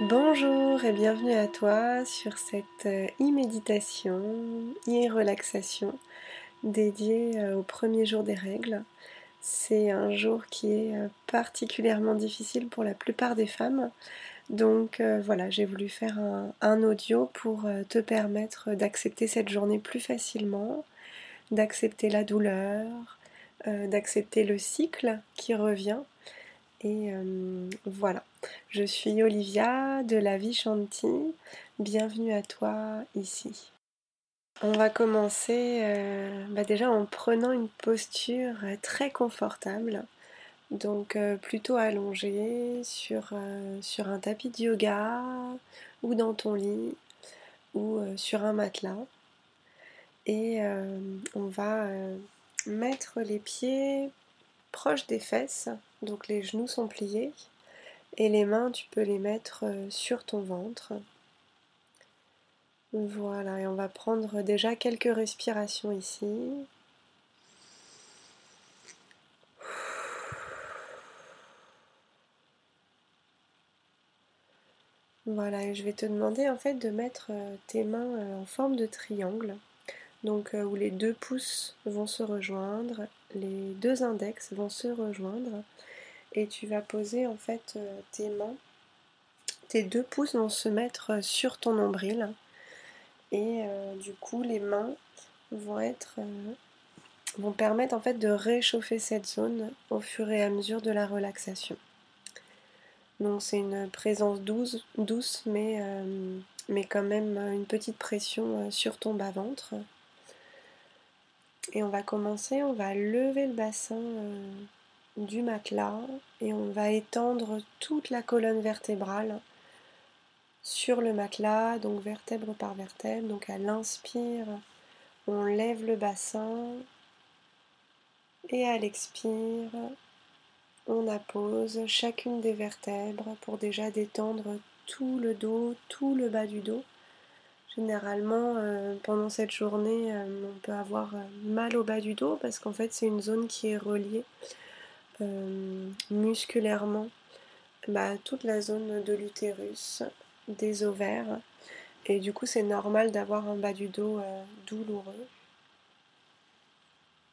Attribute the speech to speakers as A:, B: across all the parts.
A: Bonjour et bienvenue à toi sur cette e-méditation, e-relaxation dédiée au premier jour des règles. C'est un jour qui est particulièrement difficile pour la plupart des femmes. Donc voilà, j'ai voulu faire un, audio pour te permettre d'accepter cette journée plus facilement, d'accepter la douleur, d'accepter le cycle qui revient et euh, voilà, je suis Olivia de la vie. Bienvenue à toi ici. On va commencer euh, bah déjà en prenant une posture très confortable. Donc euh, plutôt allongée sur, sur un tapis de yoga ou dans ton lit ou sur un matelas. Et on va mettre les pieds proches des fesses donc les genoux sont pliés et les mains, tu peux les mettre euh, sur ton ventre. Voilà, et on va prendre déjà quelques respirations ici. Voilà, et je vais te demander en fait de mettre euh, tes mains euh, en forme de triangle, donc où les deux pouces vont se rejoindre, les deux index vont se rejoindre, et tu vas poser en fait euh, tes mains, tes deux pouces vont se mettre euh, sur ton nombril et euh, du coup les mains vont être vont permettre en fait de réchauffer cette zone au fur et à mesure de la relaxation. Donc c'est une présence douce, douce mais, mais quand même une petite pression sur ton bas-ventre. Et on va commencer, on va lever le bassin du matelas et on va étendre toute la colonne vertébrale sur le matelas, donc vertèbre par vertèbre. Donc à l'inspire, on lève le bassin et à l'expire, on appose chacune des vertèbres pour déjà détendre tout le dos, tout le bas du dos. Généralement, euh, pendant cette journée, euh, on peut avoir euh, mal au bas du dos parce qu'en fait, c'est une zone qui est reliée euh, musculairement bah, toute la zone de l'utérus, des ovaires. Et du coup, c'est normal d'avoir un bas du dos euh, douloureux.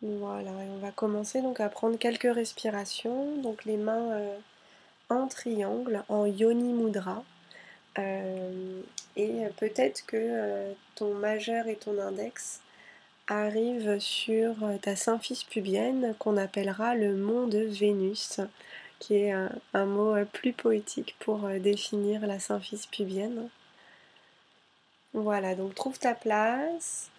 A: Voilà, et on va commencer donc à prendre quelques respirations. Donc les mains euh, en triangle, en yoni mudra. et peut-être que ton majeur et ton index arrive sur euh, ta symphyse pubienne qu'on appellera le mont de Vénus, qui est un, mot euh, plus poétique pour euh, définir la symphyse pubienne. Voilà, donc trouve ta place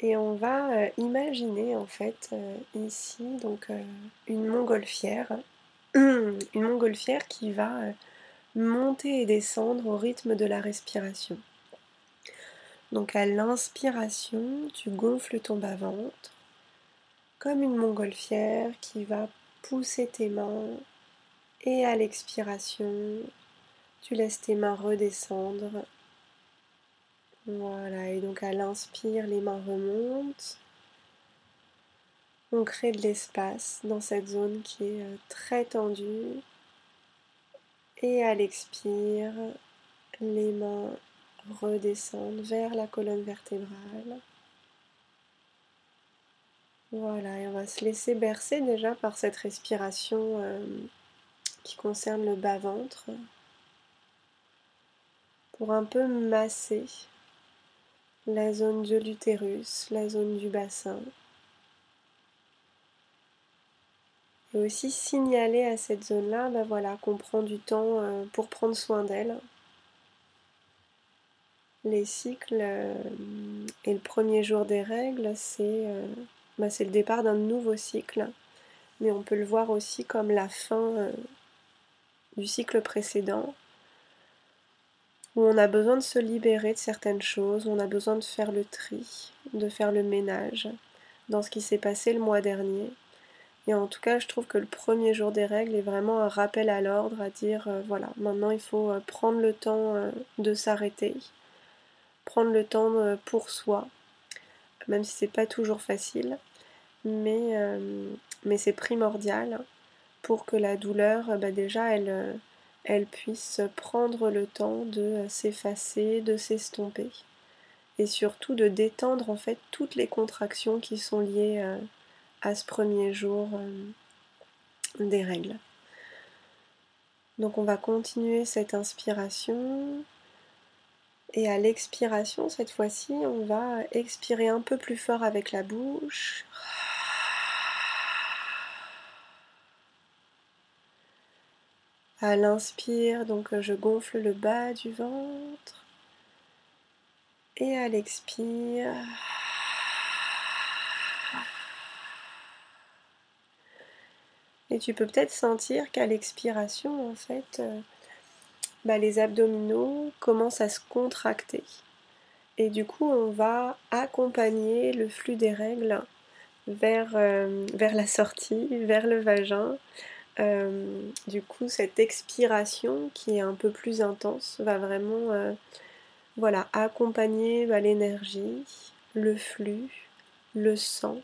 A: et on va imaginer en fait ici donc une montgolfière, une montgolfière qui va monter et descendre au rythme de la respiration. Donc à l'inspiration, tu gonfles ton bas-ventre comme une montgolfière qui va pousser tes mains et à l'expiration, tu laisses tes mains redescendre. Voilà, et donc à l'inspire, les mains remontent. On crée de l'espace dans cette zone qui est euh, très tendue. Et à l'expire, les mains redescendre vers la colonne vertébrale. Voilà, et on va se laisser bercer déjà par cette respiration euh, qui concerne le bas-ventre pour un peu masser la zone de l'utérus, la zone du bassin. Et aussi signaler à cette zone-là ben voilà, qu'on prend du temps euh, pour prendre soin d'elle, les cycles euh, et le premier jour des règles, euh, bah, c'est le départ d'un nouveau cycle, mais on peut le voir aussi comme la fin euh, du cycle précédent, où on a besoin de se libérer de certaines choses, on a besoin de faire le tri, de faire le ménage dans ce qui s'est passé le mois dernier. Et en tout cas, je trouve que le premier jour des règles est vraiment un rappel à l'ordre, à dire voilà, maintenant il faut prendre le temps de s'arrêter, prendre le temps euh, pour soi, même si c'est pas toujours facile, mais, euh, mais c'est primordial pour que la douleur, bah déjà, elle, euh, elles puissent prendre le temps de s'effacer, de s'estomper. Et surtout de détendre en fait toutes les contractions qui sont liées à ce premier jour des règles. Donc on va continuer cette inspiration et à l'expiration cette fois-ci on va expirer un peu plus fort avec la bouche. À l'inspire, donc je gonfle le bas du ventre. Et à l'expire. Et tu peux peut-être sentir qu'à l'expiration, en fait, euh, bah, les abdominaux commencent à se contracter. Et du coup, on va accompagner le flux des règles vers, euh, la sortie, vers le vagin. Euh, du coup, cette expiration qui est un peu plus intense va vraiment voilà, accompagner bah, l'énergie, le flux, le sang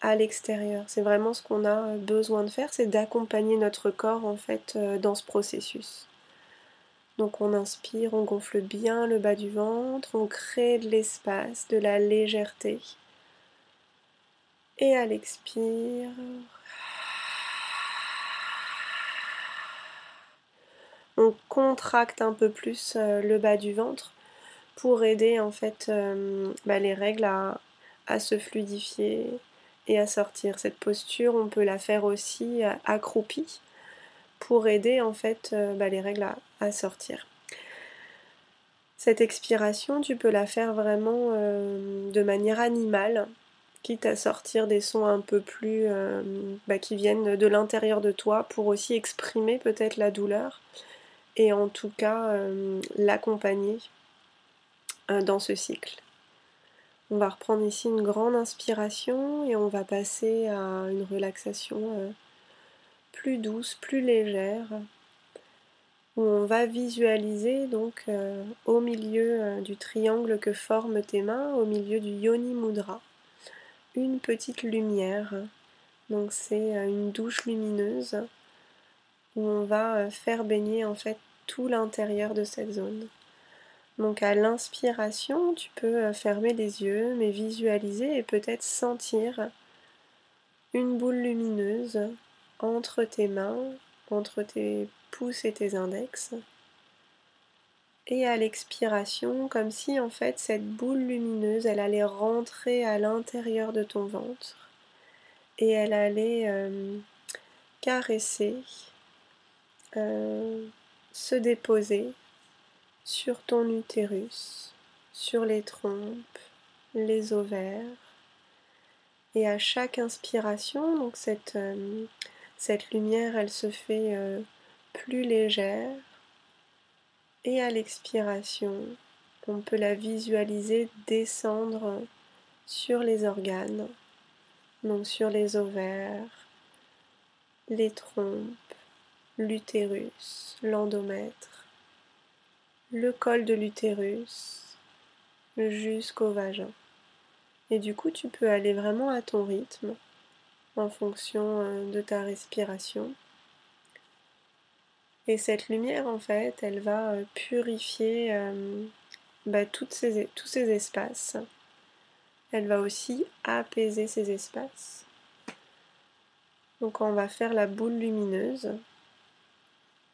A: à l'extérieur. C'est vraiment ce qu'on a besoin de faire, c'est d'accompagner notre corps en fait euh, dans ce processus. Donc on inspire, on gonfle bien le bas du ventre, on crée de l'espace, de la légèreté. Et à l'expire, on contracte un peu plus euh, le bas du ventre pour aider en fait euh, bah, les règles à, se fluidifier et à sortir. Cette posture, on peut la faire aussi euh, accroupie pour aider en fait euh, bah, les règles à, sortir. Cette expiration, tu peux la faire vraiment de manière animale, quitte à sortir des sons un peu plus bah, qui viennent de l'intérieur de toi pour aussi exprimer peut-être la douleur et en tout cas l'accompagner euh, dans ce cycle. On va reprendre ici une grande inspiration et on va passer à une relaxation euh, plus douce, plus légère, où on va visualiser donc euh, au milieu du triangle que forment tes mains, au milieu du yoni mudra, une petite lumière. Donc c'est une douche lumineuse où on va faire baigner en fait tout l'intérieur de cette zone. Donc à l'inspiration, tu peux euh, fermer les yeux, mais visualiser et peut-être sentir une boule lumineuse entre tes mains, entre tes pouces et tes index. Et à l'expiration, comme si en fait cette boule lumineuse, elle allait rentrer à l'intérieur de ton ventre et elle allait euh, caresser, euh, se déposer sur ton utérus, sur les trompes, les ovaires. Et à chaque inspiration, donc cette, euh, cette lumière, elle se fait euh, plus légère. Et à l'expiration, on peut la visualiser descendre sur les organes, donc sur les ovaires, les trompes, l'utérus, l'endomètre le col de l'utérus jusqu'au vagin. Et du coup, tu peux aller vraiment à ton rythme en fonction euh, de ta respiration. Et cette lumière, en fait, elle va euh, purifier euh, bah, tous ces espaces. Elle va aussi apaiser ces espaces. Donc on va faire la boule lumineuse.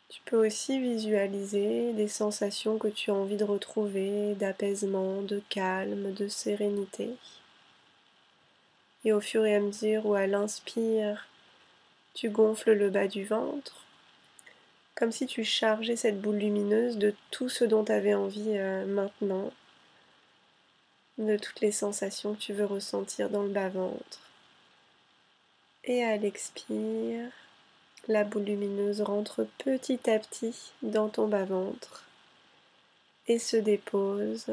A: Tu peux aussi visualiser des sensations que tu as envie de retrouver, d'apaisement, de calme, de sérénité. Et au fur et à mesure où à l'inspire, tu gonfles le bas du ventre, comme si tu chargeais cette boule lumineuse de tout ce dont tu avais envie euh, maintenant, de toutes les sensations que tu veux ressentir dans le bas-ventre. Et à l'expire, la boule lumineuse rentre petit à petit dans ton bas-ventre et se dépose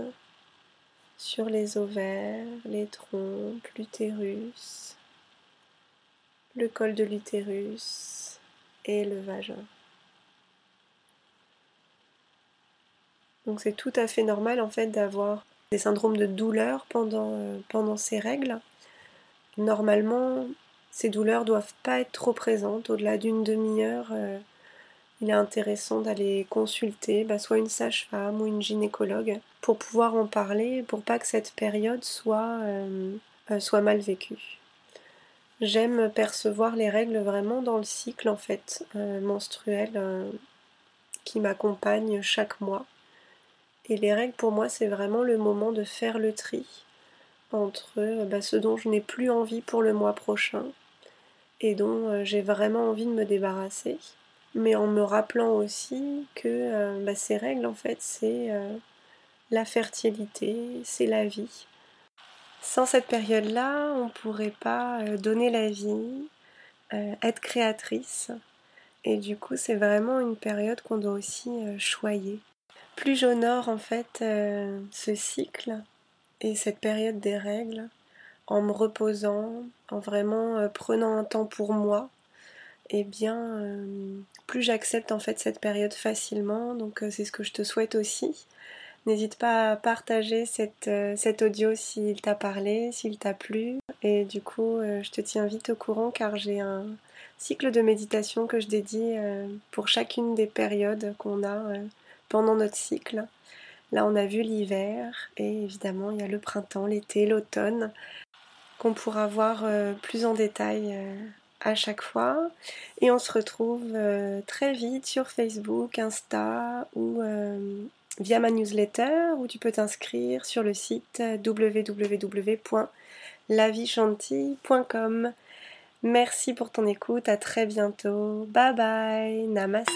A: sur les ovaires, les trompes, l'utérus, le col de l'utérus et le vagin. Donc c'est tout à fait normal en fait d'avoir des syndromes de douleur pendant, euh, ces règles. Normalement, ces douleurs doivent pas être trop présentes, au-delà d'une demi-heure. Euh, il est intéressant d'aller consulter bah, soit une sage-femme ou une gynécologue pour pouvoir en parler, pour pas que cette période soit, euh, euh, soit mal vécue. J'aime percevoir les règles vraiment dans le cycle en fait euh, menstruel qui m'accompagne chaque mois. Et les règles pour moi c'est vraiment le moment de faire le tri entre bah, ce dont je n'ai plus envie pour le mois prochain et dont j'ai vraiment envie de me débarrasser mais en me rappelant aussi que bah, ces règles, en fait, c'est la fertilité, c'est la vie. Sans cette période-là, on ne pourrait pas euh, donner la vie, être créatrice. Et du coup, c'est vraiment une période qu'on doit aussi choyer. Plus j'honore en fait ce cycle et cette période des règles, en me reposant, en vraiment prenant un temps pour moi, et eh bien, plus j'accepte en fait cette période facilement. Donc euh, c'est ce que je te souhaite aussi. N'hésite pas à partager cette, euh, cet audio s'il t'a parlé, s'il t'a plu. Et du coup, euh, je te tiens vite au courant car j'ai un cycle de méditation que je dédie pour chacune des périodes qu'on a pendant notre cycle. Là, on a vu l'hiver et évidemment, il y a le printemps, l'été, l'automne qu'on pourra voir plus en détail à chaque fois. Et on se retrouve euh, très vite sur Facebook, Insta ou euh, via ma newsletter où tu peux t'inscrire sur le site www.lavichanti.com. Merci pour ton écoute, à très bientôt. Bye bye, namasté.